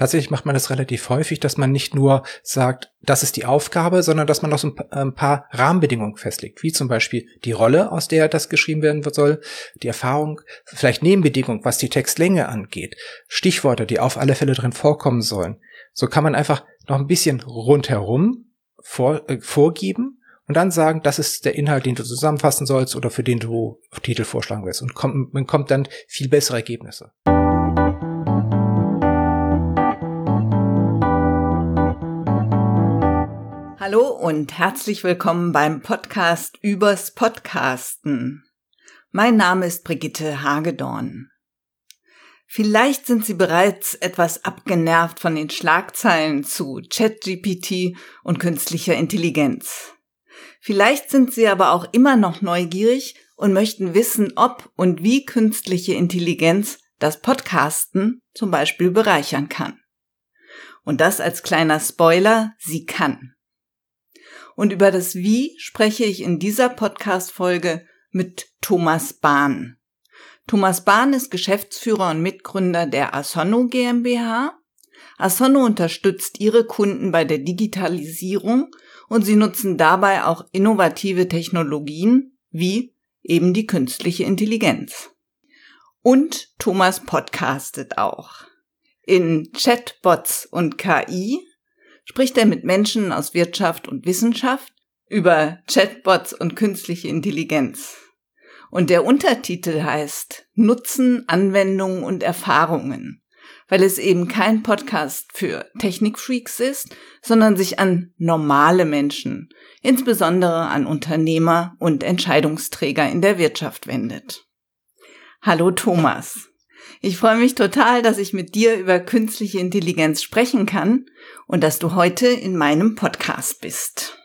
Tatsächlich macht man das relativ häufig, dass man nicht nur sagt, das ist die Aufgabe, sondern dass man auch so ein paar Rahmenbedingungen festlegt, wie zum Beispiel die Rolle, aus der das geschrieben werden soll, die Erfahrung, vielleicht Nebenbedingungen, was die Textlänge angeht, Stichworte, die auf alle Fälle drin vorkommen sollen. So kann man einfach noch ein bisschen rundherum vor, äh, vorgeben und dann sagen, das ist der Inhalt, den du zusammenfassen sollst oder für den du Titel vorschlagen willst. Und kommt, man kommt dann viel bessere Ergebnisse. Hallo und herzlich willkommen beim Podcast übers Podcasten. Mein Name ist Brigitte Hagedorn. Vielleicht sind Sie bereits etwas abgenervt von den Schlagzeilen zu ChatGPT und künstlicher Intelligenz. Vielleicht sind Sie aber auch immer noch neugierig und möchten wissen, ob und wie künstliche Intelligenz das Podcasten zum Beispiel bereichern kann. Und das als kleiner Spoiler, sie kann. Und über das Wie spreche ich in dieser Podcast-Folge mit Thomas Bahn. Thomas Bahn ist Geschäftsführer und Mitgründer der Asonno GmbH. Asonno unterstützt ihre Kunden bei der Digitalisierung und sie nutzen dabei auch innovative Technologien wie eben die künstliche Intelligenz. Und Thomas podcastet auch. In Chatbots und KI spricht er mit Menschen aus Wirtschaft und Wissenschaft über Chatbots und künstliche Intelligenz. Und der Untertitel heißt Nutzen, Anwendungen und Erfahrungen, weil es eben kein Podcast für Technikfreaks ist, sondern sich an normale Menschen, insbesondere an Unternehmer und Entscheidungsträger in der Wirtschaft wendet. Hallo Thomas. Ich freue mich total, dass ich mit dir über künstliche Intelligenz sprechen kann und dass du heute in meinem Podcast bist.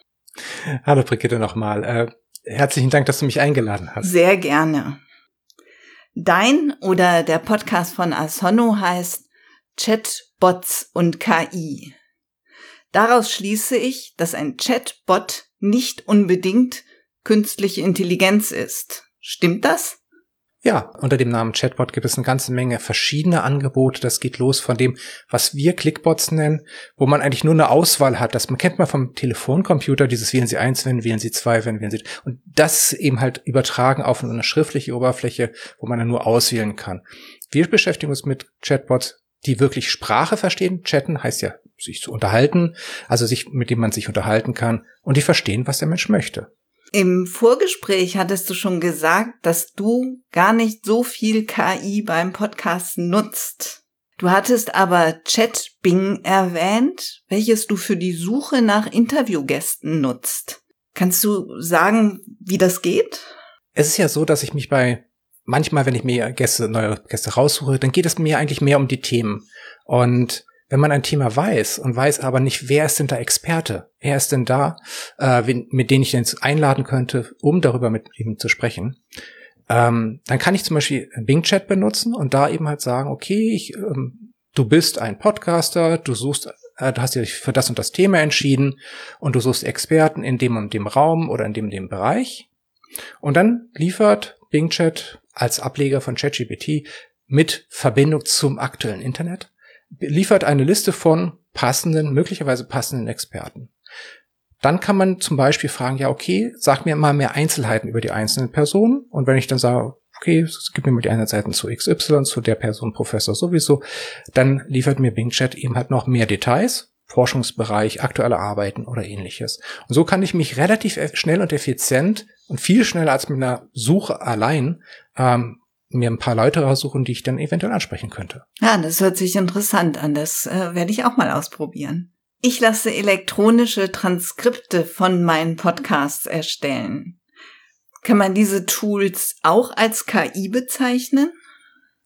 Hallo Brigitte nochmal. Äh, herzlichen Dank, dass du mich eingeladen hast. Sehr gerne. Dein oder der Podcast von Asonno heißt Chatbots und KI. Daraus schließe ich, dass ein Chatbot nicht unbedingt künstliche Intelligenz ist. Stimmt das? Ja, unter dem Namen Chatbot gibt es eine ganze Menge verschiedene Angebote. Das geht los von dem, was wir Clickbots nennen, wo man eigentlich nur eine Auswahl hat. Das man kennt man vom Telefoncomputer, dieses wählen Sie eins, wenn wählen Sie zwei, wenn wählen Sie. Und das eben halt übertragen auf eine schriftliche Oberfläche, wo man dann nur auswählen kann. Wir beschäftigen uns mit Chatbots, die wirklich Sprache verstehen. Chatten heißt ja sich zu unterhalten, also sich, mit dem man sich unterhalten kann und die verstehen, was der Mensch möchte. Im Vorgespräch hattest du schon gesagt, dass du gar nicht so viel KI beim Podcasten nutzt. Du hattest aber ChatBing erwähnt, welches du für die Suche nach Interviewgästen nutzt. Kannst du sagen, wie das geht? Es ist ja so, dass ich mich bei manchmal, wenn ich mir Gäste, neue Gäste raussuche, dann geht es mir eigentlich mehr um die Themen. Und wenn man ein Thema weiß und weiß aber nicht, wer ist denn da Experte? Wer ist denn da, äh, mit denen ich denn einladen könnte, um darüber mit ihm zu sprechen? Ähm, dann kann ich zum Beispiel Bing Chat benutzen und da eben halt sagen, okay, ich, ähm, du bist ein Podcaster, du suchst, äh, du hast dich für das und das Thema entschieden und du suchst Experten in dem und dem Raum oder in dem und dem Bereich. Und dann liefert Bing Chat als Ableger von ChatGPT mit Verbindung zum aktuellen Internet liefert eine Liste von passenden, möglicherweise passenden Experten. Dann kann man zum Beispiel fragen, ja, okay, sag mir mal mehr Einzelheiten über die einzelnen Personen. Und wenn ich dann sage, okay, gib mir mal die Einzelheiten zu XY, zu der Person Professor sowieso, dann liefert mir Bing Chat eben halt noch mehr Details, Forschungsbereich, aktuelle Arbeiten oder ähnliches. Und so kann ich mich relativ schnell und effizient und viel schneller als mit einer Suche allein ähm, mir ein paar Leute raussuchen, die ich dann eventuell ansprechen könnte. Ja, das hört sich interessant an. Das äh, werde ich auch mal ausprobieren. Ich lasse elektronische Transkripte von meinen Podcasts erstellen. Kann man diese Tools auch als KI bezeichnen?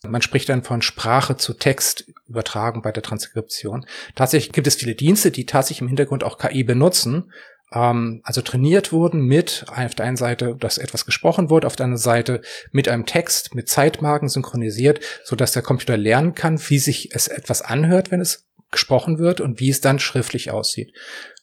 Man spricht dann von Sprache zu Text übertragen bei der Transkription. Tatsächlich gibt es viele Dienste, die tatsächlich im Hintergrund auch KI benutzen, ähm, also trainiert wurden mit auf der einen Seite, dass etwas gesprochen wurde, auf der anderen Seite mit einem Text, mit Zeitmarken synchronisiert, so dass der Computer lernen kann, wie sich es etwas anhört, wenn es gesprochen wird und wie es dann schriftlich aussieht.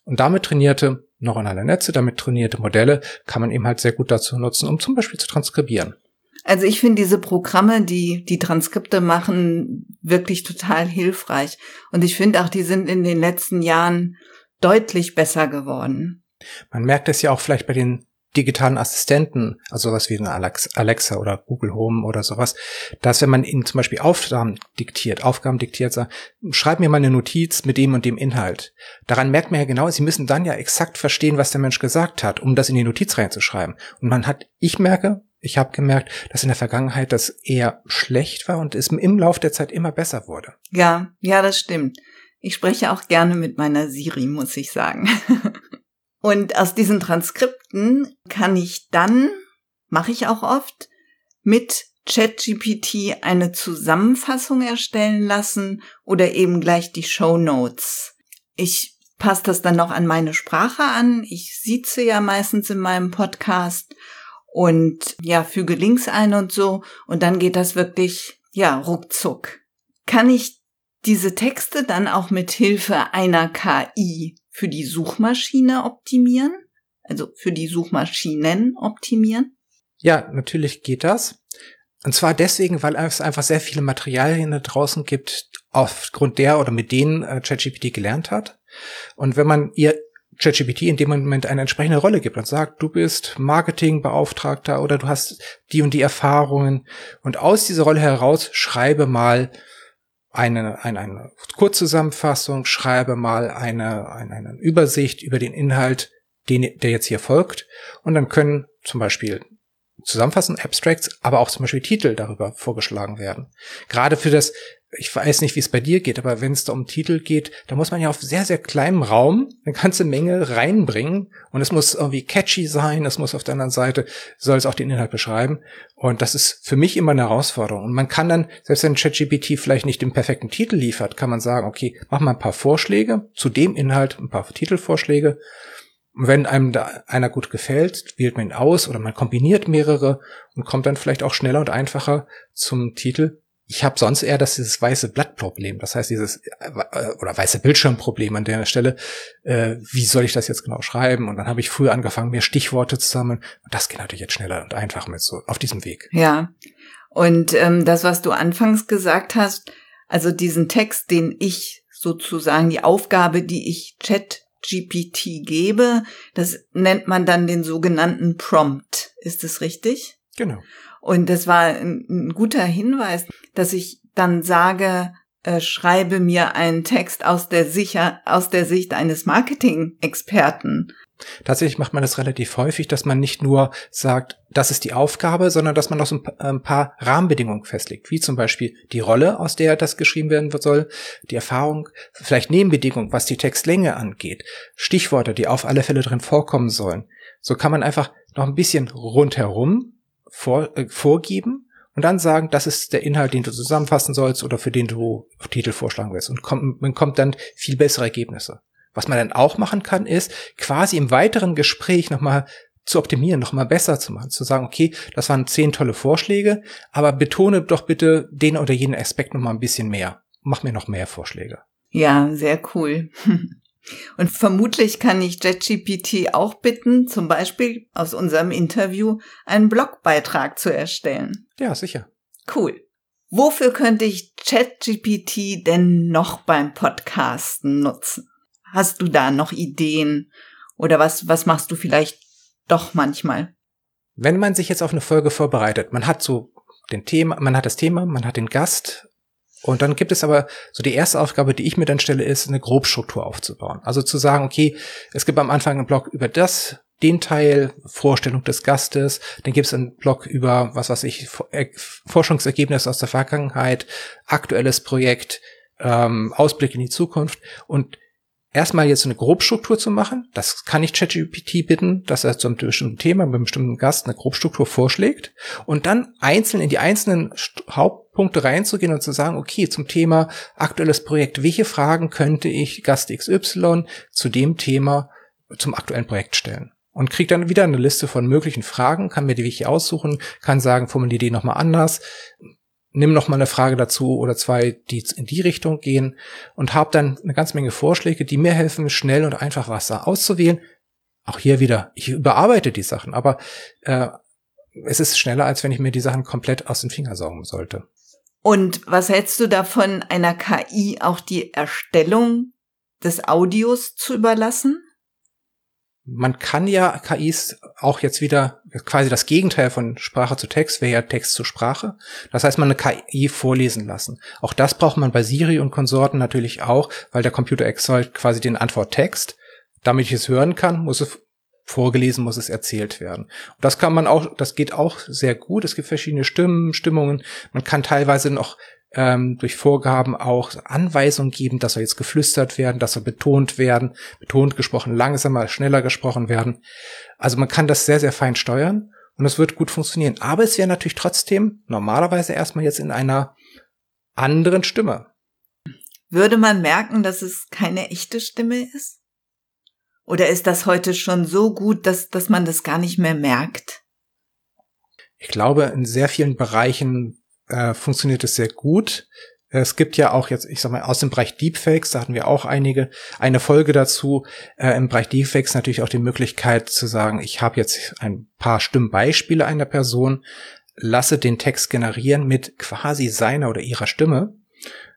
Und damit trainierte neuronale Netze, damit trainierte Modelle kann man eben halt sehr gut dazu nutzen, um zum Beispiel zu transkribieren. Also ich finde diese Programme, die die Transkripte machen, wirklich total hilfreich. Und ich finde auch, die sind in den letzten Jahren deutlich besser geworden. Man merkt es ja auch vielleicht bei den digitalen Assistenten, also sowas wie eine Alexa oder Google Home oder sowas, dass wenn man ihnen zum Beispiel Aufgaben diktiert, Aufgaben diktiert, sagt, schreib mir mal eine Notiz mit dem und dem Inhalt. Daran merkt man ja genau, sie müssen dann ja exakt verstehen, was der Mensch gesagt hat, um das in die Notiz reinzuschreiben. Und man hat, ich merke, ich habe gemerkt, dass in der Vergangenheit das eher schlecht war und es im Laufe der Zeit immer besser wurde. Ja, ja, das stimmt. Ich spreche auch gerne mit meiner Siri, muss ich sagen. Und aus diesen Transkripten kann ich dann, mache ich auch oft, mit ChatGPT eine Zusammenfassung erstellen lassen oder eben gleich die Show Notes. Ich passe das dann noch an meine Sprache an. Ich sitze ja meistens in meinem Podcast und ja, füge Links ein und so. Und dann geht das wirklich, ja, ruckzuck. Kann ich diese Texte dann auch mit Hilfe einer KI für die Suchmaschine optimieren? Also für die Suchmaschinen optimieren? Ja, natürlich geht das. Und zwar deswegen, weil es einfach sehr viele Materialien da draußen gibt, aufgrund der oder mit denen äh, ChatGPT gelernt hat. Und wenn man ihr ChatGPT in dem Moment eine entsprechende Rolle gibt und sagt, du bist Marketingbeauftragter oder du hast die und die Erfahrungen und aus dieser Rolle heraus schreibe mal eine, eine, eine Kurzzusammenfassung, schreibe mal eine, eine, eine Übersicht über den Inhalt, den, der jetzt hier folgt. Und dann können zum Beispiel Zusammenfassen, Abstracts, aber auch zum Beispiel Titel darüber vorgeschlagen werden. Gerade für das ich weiß nicht, wie es bei dir geht, aber wenn es da um Titel geht, da muss man ja auf sehr, sehr kleinem Raum eine ganze Menge reinbringen. Und es muss irgendwie catchy sein, es muss auf der anderen Seite, soll es auch den Inhalt beschreiben. Und das ist für mich immer eine Herausforderung. Und man kann dann, selbst wenn ChatGPT vielleicht nicht den perfekten Titel liefert, kann man sagen, okay, mach mal ein paar Vorschläge zu dem Inhalt, ein paar Titelvorschläge. Und wenn einem da einer gut gefällt, wählt man ihn aus oder man kombiniert mehrere und kommt dann vielleicht auch schneller und einfacher zum Titel, ich habe sonst eher das dieses weiße Blattproblem, das heißt dieses äh, oder weiße Bildschirmproblem an der Stelle. Äh, wie soll ich das jetzt genau schreiben? Und dann habe ich früher angefangen, mir Stichworte zu sammeln. Und das geht natürlich jetzt schneller und einfacher mit so auf diesem Weg. Ja. Und ähm, das, was du anfangs gesagt hast, also diesen Text, den ich sozusagen die Aufgabe, die ich Chat GPT gebe, das nennt man dann den sogenannten Prompt. Ist es richtig? Genau. Und das war ein, ein guter Hinweis, dass ich dann sage, äh, schreibe mir einen Text aus der, sicher, aus der Sicht eines Marketing-Experten. Tatsächlich macht man das relativ häufig, dass man nicht nur sagt, das ist die Aufgabe, sondern dass man noch so ein paar Rahmenbedingungen festlegt, wie zum Beispiel die Rolle, aus der das geschrieben werden soll, die Erfahrung, vielleicht Nebenbedingungen, was die Textlänge angeht, Stichworte, die auf alle Fälle drin vorkommen sollen. So kann man einfach noch ein bisschen rundherum vor, äh, vorgeben und dann sagen, das ist der Inhalt, den du zusammenfassen sollst oder für den du Titel vorschlagen willst. Und kommt, man kommt dann viel bessere Ergebnisse. Was man dann auch machen kann, ist quasi im weiteren Gespräch nochmal zu optimieren, nochmal besser zu machen, zu sagen, okay, das waren zehn tolle Vorschläge, aber betone doch bitte den oder jenen Aspekt nochmal ein bisschen mehr. Mach mir noch mehr Vorschläge. Ja, sehr cool. Und vermutlich kann ich JetGPT auch bitten, zum Beispiel aus unserem Interview einen Blogbeitrag zu erstellen. Ja, sicher. Cool. Wofür könnte ich ChatGPT denn noch beim Podcasten nutzen? Hast du da noch Ideen? Oder was, was machst du vielleicht doch manchmal? Wenn man sich jetzt auf eine Folge vorbereitet, man hat so den Thema, man hat das Thema, man hat den Gast und dann gibt es aber so die erste Aufgabe, die ich mir dann stelle, ist eine Grobstruktur aufzubauen. Also zu sagen, okay, es gibt am Anfang einen Blog über das, den Teil, Vorstellung des Gastes, dann gibt es einen Blog über, was weiß ich, äh, Forschungsergebnis aus der Vergangenheit, aktuelles Projekt, ähm, Ausblick in die Zukunft und erstmal jetzt eine Grobstruktur zu machen. Das kann ich ChatGPT bitten, dass er zu einem bestimmten Thema, mit einem bestimmten Gast eine Grobstruktur vorschlägt und dann einzeln in die einzelnen Hauptpunkte reinzugehen und zu sagen, okay, zum Thema aktuelles Projekt, welche Fragen könnte ich Gast XY zu dem Thema zum aktuellen Projekt stellen? Und kriegt dann wieder eine Liste von möglichen Fragen, kann mir die wirklich aussuchen, kann sagen, formuliere die nochmal anders, nimm noch mal eine Frage dazu oder zwei, die in die Richtung gehen und habe dann eine ganze Menge Vorschläge, die mir helfen, schnell und einfach was da auszuwählen. Auch hier wieder, ich überarbeite die Sachen, aber äh, es ist schneller, als wenn ich mir die Sachen komplett aus den Fingern saugen sollte. Und was hältst du davon, einer KI auch die Erstellung des Audios zu überlassen? Man kann ja KIs auch jetzt wieder quasi das Gegenteil von Sprache zu Text wäre ja Text zu Sprache. Das heißt, man eine KI vorlesen lassen. Auch das braucht man bei Siri und Konsorten natürlich auch, weil der Computer erzeugt quasi den Antworttext. Damit ich es hören kann, muss es vorgelesen, muss es erzählt werden. Und das kann man auch, das geht auch sehr gut. Es gibt verschiedene Stimmen, Stimmungen. Man kann teilweise noch ähm, durch Vorgaben auch Anweisungen geben, dass soll jetzt geflüstert werden, dass soll betont werden, betont gesprochen, langsamer, schneller gesprochen werden. Also man kann das sehr, sehr fein steuern und es wird gut funktionieren. Aber es wäre natürlich trotzdem normalerweise erstmal jetzt in einer anderen Stimme. Würde man merken, dass es keine echte Stimme ist? Oder ist das heute schon so gut, dass, dass man das gar nicht mehr merkt? Ich glaube, in sehr vielen Bereichen äh, funktioniert es sehr gut. Es gibt ja auch jetzt, ich sag mal, aus dem Bereich Deepfakes, da hatten wir auch einige, eine Folge dazu, äh, im Bereich Deepfakes natürlich auch die Möglichkeit zu sagen, ich habe jetzt ein paar Stimmbeispiele einer Person, lasse den Text generieren mit quasi seiner oder ihrer Stimme.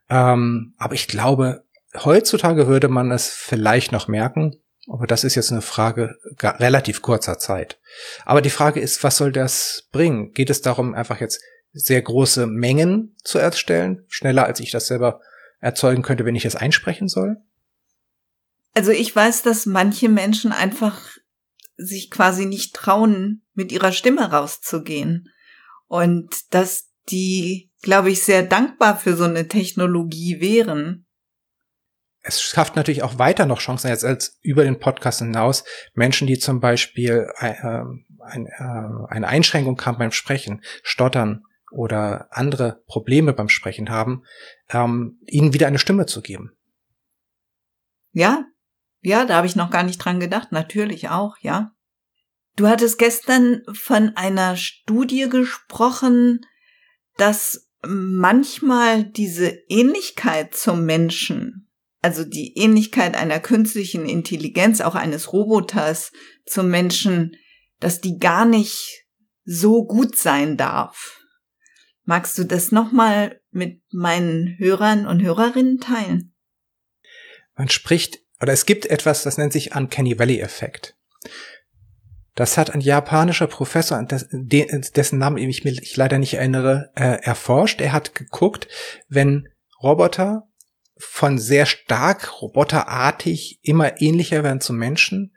Ähm, aber ich glaube, heutzutage würde man es vielleicht noch merken, aber das ist jetzt eine Frage relativ kurzer Zeit. Aber die Frage ist, was soll das bringen? Geht es darum, einfach jetzt sehr große Mengen zu erstellen, schneller als ich das selber erzeugen könnte, wenn ich es einsprechen soll? Also ich weiß, dass manche Menschen einfach sich quasi nicht trauen, mit ihrer Stimme rauszugehen. Und dass die, glaube ich, sehr dankbar für so eine Technologie wären. Es schafft natürlich auch weiter noch Chancen jetzt als über den Podcast hinaus. Menschen, die zum Beispiel äh, ein, äh, eine Einschränkung haben beim Sprechen, stottern, oder andere Probleme beim Sprechen haben, ähm, ihnen wieder eine Stimme zu geben. Ja, ja, da habe ich noch gar nicht dran gedacht. Natürlich auch, ja. Du hattest gestern von einer Studie gesprochen, dass manchmal diese Ähnlichkeit zum Menschen, also die Ähnlichkeit einer künstlichen Intelligenz, auch eines Roboters zum Menschen, dass die gar nicht so gut sein darf. Magst du das nochmal mit meinen Hörern und Hörerinnen teilen? Man spricht, oder es gibt etwas, das nennt sich Uncanny Valley Effekt. Das hat ein japanischer Professor, dessen Namen ich mich leider nicht erinnere, äh, erforscht. Er hat geguckt, wenn Roboter von sehr stark roboterartig immer ähnlicher werden zum Menschen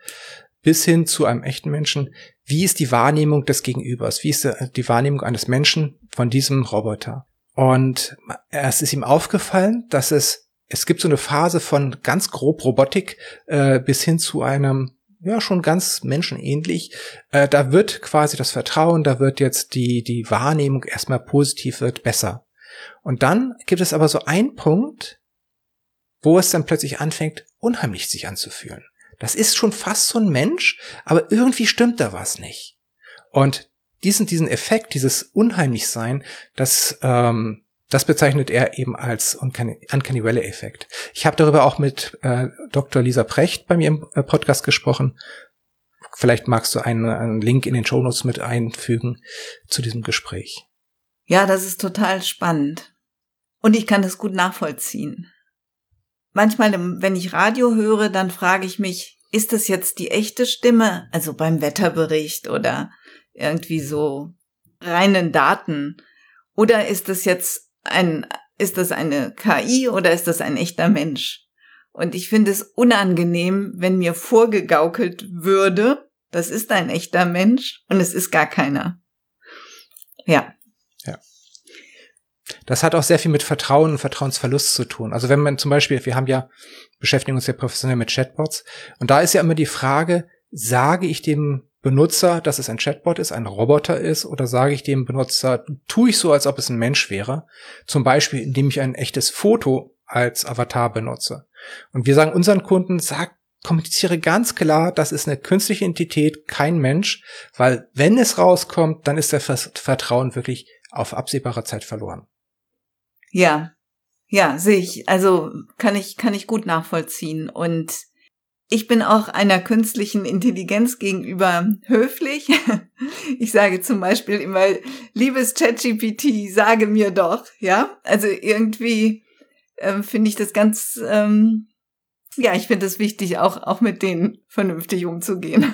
bis hin zu einem echten Menschen, wie ist die Wahrnehmung des Gegenübers? Wie ist die Wahrnehmung eines Menschen von diesem Roboter? Und es ist ihm aufgefallen, dass es, es gibt so eine Phase von ganz grob Robotik äh, bis hin zu einem, ja, schon ganz menschenähnlich. Äh, da wird quasi das Vertrauen, da wird jetzt die, die Wahrnehmung erstmal positiv, wird besser. Und dann gibt es aber so einen Punkt, wo es dann plötzlich anfängt, unheimlich sich anzufühlen. Das ist schon fast so ein Mensch, aber irgendwie stimmt da was nicht. Und diesen, diesen Effekt, dieses Unheimlichsein, das, ähm, das bezeichnet er eben als Uncanny, Uncanny Valley Effekt. Ich habe darüber auch mit äh, Dr. Lisa Precht bei mir im äh, Podcast gesprochen. Vielleicht magst du einen, einen Link in den Show Notes mit einfügen zu diesem Gespräch. Ja, das ist total spannend. Und ich kann das gut nachvollziehen manchmal, wenn ich Radio höre, dann frage ich mich, ist das jetzt die echte Stimme? Also beim Wetterbericht oder irgendwie so reinen Daten? Oder ist das jetzt ein, ist das eine KI oder ist das ein echter Mensch? Und ich finde es unangenehm, wenn mir vorgegaukelt würde, das ist ein echter Mensch und es ist gar keiner. Ja. Das hat auch sehr viel mit Vertrauen und Vertrauensverlust zu tun. Also wenn man zum Beispiel, wir haben ja, beschäftigen uns ja professionell mit Chatbots und da ist ja immer die Frage, sage ich dem Benutzer, dass es ein Chatbot ist, ein Roboter ist, oder sage ich dem Benutzer, tue ich so, als ob es ein Mensch wäre, zum Beispiel, indem ich ein echtes Foto als Avatar benutze. Und wir sagen unseren Kunden, sag, kommuniziere ganz klar, das ist eine künstliche Entität, kein Mensch, weil wenn es rauskommt, dann ist das Vertrauen wirklich auf absehbare Zeit verloren. Ja, ja, sehe ich. Also kann ich, kann ich gut nachvollziehen. Und Ich bin auch einer künstlichen Intelligenz gegenüber höflich. Ich sage zum Beispiel immer, liebes ChatGPT, sage mir doch, ja. Also irgendwie ähm, finde ich das ganz, ähm, ja, ich finde es wichtig, auch auch mit denen vernünftig umzugehen.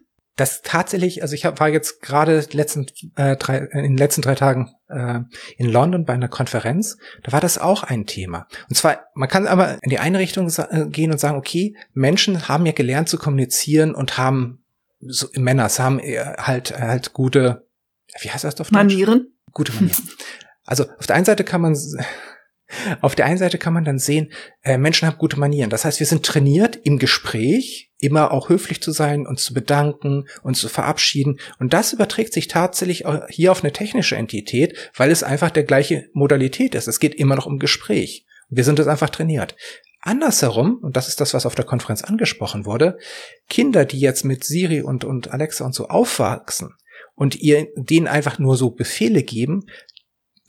das tatsächlich, also ich hab, war jetzt gerade letzten äh, drei, in den letzten drei Tagen äh, in London bei einer Konferenz, da war das auch ein Thema. Und zwar, man kann aber in die eine Richtung äh, gehen und sagen, okay, Menschen haben ja gelernt zu kommunizieren und haben so, Männer, haben halt halt gute, wie heißt das auf Deutsch? Manieren. Gute Manieren. Also auf der einen Seite kann man auf der einen Seite kann man dann sehen, äh, Menschen haben gute Manieren. Das heißt, wir sind trainiert im Gespräch, immer auch höflich zu sein, uns zu bedanken, uns zu verabschieden. Und das überträgt sich tatsächlich hier auf eine technische Entität, weil es einfach der gleiche Modalität ist. Es geht immer noch um Gespräch. Wir sind es einfach trainiert. Andersherum, und das ist das, was auf der Konferenz angesprochen wurde, Kinder, die jetzt mit Siri und, und Alexa und so aufwachsen und ihr denen einfach nur so Befehle geben,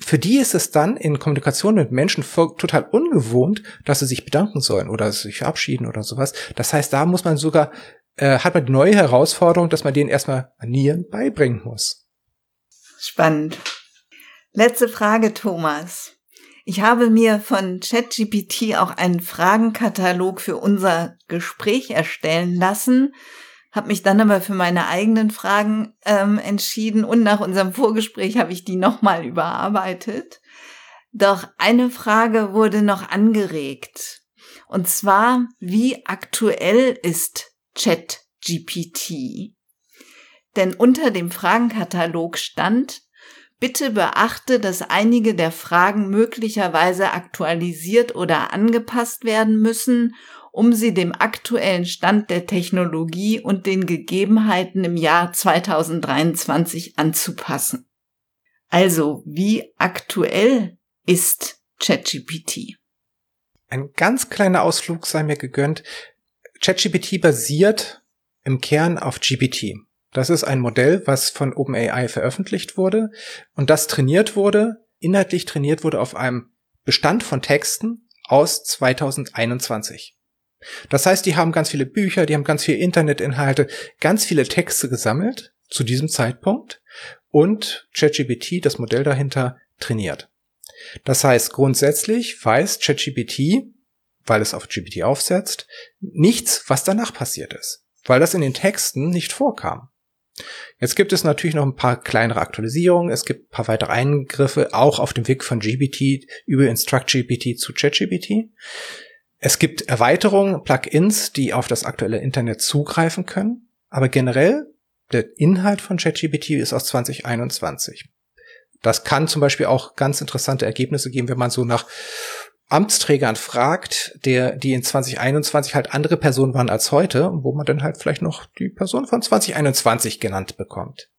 für die ist es dann in Kommunikation mit Menschen total ungewohnt, dass sie sich bedanken sollen oder sich verabschieden oder sowas. Das heißt, da muss man sogar, äh, hat man die neue Herausforderung, dass man denen erstmal Manieren beibringen muss. Spannend. Letzte Frage, Thomas. Ich habe mir von ChatGPT auch einen Fragenkatalog für unser Gespräch erstellen lassen habe mich dann aber für meine eigenen Fragen ähm, entschieden und nach unserem Vorgespräch habe ich die nochmal überarbeitet. Doch eine Frage wurde noch angeregt. Und zwar, wie aktuell ist ChatGPT? Denn unter dem Fragenkatalog stand, bitte beachte, dass einige der Fragen möglicherweise aktualisiert oder angepasst werden müssen um sie dem aktuellen Stand der Technologie und den Gegebenheiten im Jahr 2023 anzupassen. Also, wie aktuell ist ChatGPT? Ein ganz kleiner Ausflug sei mir gegönnt. ChatGPT basiert im Kern auf GPT. Das ist ein Modell, was von OpenAI veröffentlicht wurde und das trainiert wurde, inhaltlich trainiert wurde auf einem Bestand von Texten aus 2021. Das heißt, die haben ganz viele Bücher, die haben ganz viele Internetinhalte, ganz viele Texte gesammelt zu diesem Zeitpunkt und ChatGPT, das Modell dahinter, trainiert. Das heißt, grundsätzlich weiß ChatGPT, weil es auf GPT aufsetzt, nichts, was danach passiert ist, weil das in den Texten nicht vorkam. Jetzt gibt es natürlich noch ein paar kleinere Aktualisierungen, es gibt ein paar weitere Eingriffe, auch auf dem Weg von GPT über InstructGPT zu ChatGPT. Es gibt Erweiterungen, Plugins, die auf das aktuelle Internet zugreifen können, aber generell der Inhalt von ChatGPT ist aus 2021. Das kann zum Beispiel auch ganz interessante Ergebnisse geben, wenn man so nach Amtsträgern fragt, der, die in 2021 halt andere Personen waren als heute, wo man dann halt vielleicht noch die Person von 2021 genannt bekommt.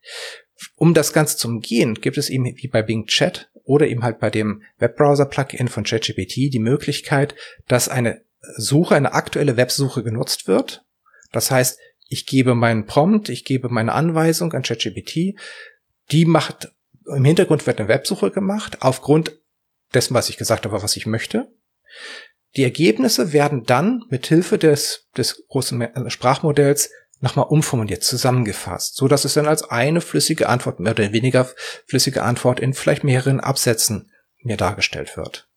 Um das Ganze zu umgehen, gibt es eben wie bei Bing Chat oder eben halt bei dem Webbrowser-Plugin von ChatGPT die Möglichkeit, dass eine Suche, eine aktuelle Websuche genutzt wird. Das heißt, ich gebe meinen Prompt, ich gebe meine Anweisung an ChatGPT, die macht, im Hintergrund wird eine Websuche gemacht, aufgrund dessen, was ich gesagt habe, was ich möchte. Die Ergebnisse werden dann mit Hilfe des, des großen Sprachmodells nochmal umformuliert, zusammengefasst, so dass es dann als eine flüssige Antwort, mehr oder weniger flüssige Antwort in vielleicht mehreren Absätzen mir dargestellt wird.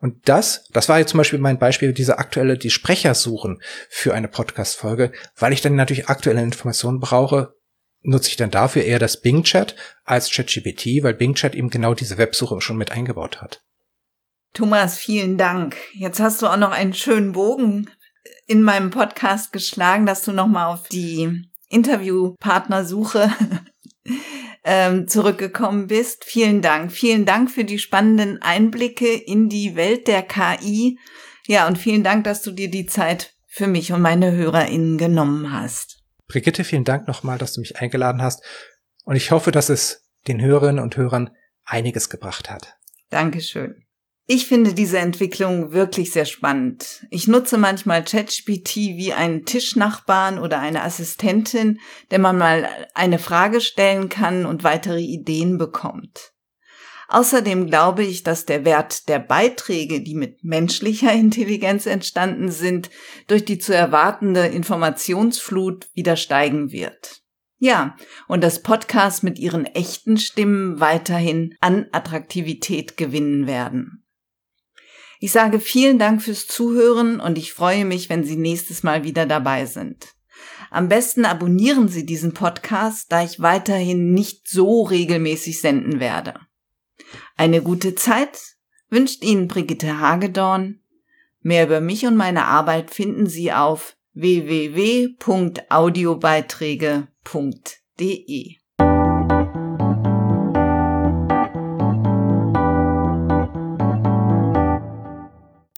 Und das, das war jetzt zum Beispiel mein Beispiel, diese aktuelle, die Sprecher suchen für eine Podcast-Folge, weil ich dann natürlich aktuelle Informationen brauche, nutze ich dann dafür eher das Bing Chat als ChatGPT, weil Bing Chat eben genau diese Websuche schon mit eingebaut hat. Thomas, vielen Dank. Jetzt hast du auch noch einen schönen Bogen in meinem Podcast geschlagen, dass du nochmal auf die Interviewpartnersuche ähm, zurückgekommen bist. Vielen Dank. Vielen Dank für die spannenden Einblicke in die Welt der KI. Ja, und vielen Dank, dass du dir die Zeit für mich und meine HörerInnen genommen hast. Brigitte, vielen Dank nochmal, dass du mich eingeladen hast. Und ich hoffe, dass es den Hörerinnen und Hörern einiges gebracht hat. Dankeschön. Ich finde diese Entwicklung wirklich sehr spannend. Ich nutze manchmal ChatGPT wie einen Tischnachbarn oder eine Assistentin, der man mal eine Frage stellen kann und weitere Ideen bekommt. Außerdem glaube ich, dass der Wert der Beiträge, die mit menschlicher Intelligenz entstanden sind, durch die zu erwartende Informationsflut wieder steigen wird. Ja, und dass Podcasts mit ihren echten Stimmen weiterhin an Attraktivität gewinnen werden. Ich sage vielen Dank fürs Zuhören und ich freue mich, wenn Sie nächstes Mal wieder dabei sind. Am besten abonnieren Sie diesen Podcast, da ich weiterhin nicht so regelmäßig senden werde. Eine gute Zeit wünscht Ihnen Brigitte Hagedorn. Mehr über mich und meine Arbeit finden Sie auf www.audiobeiträge.de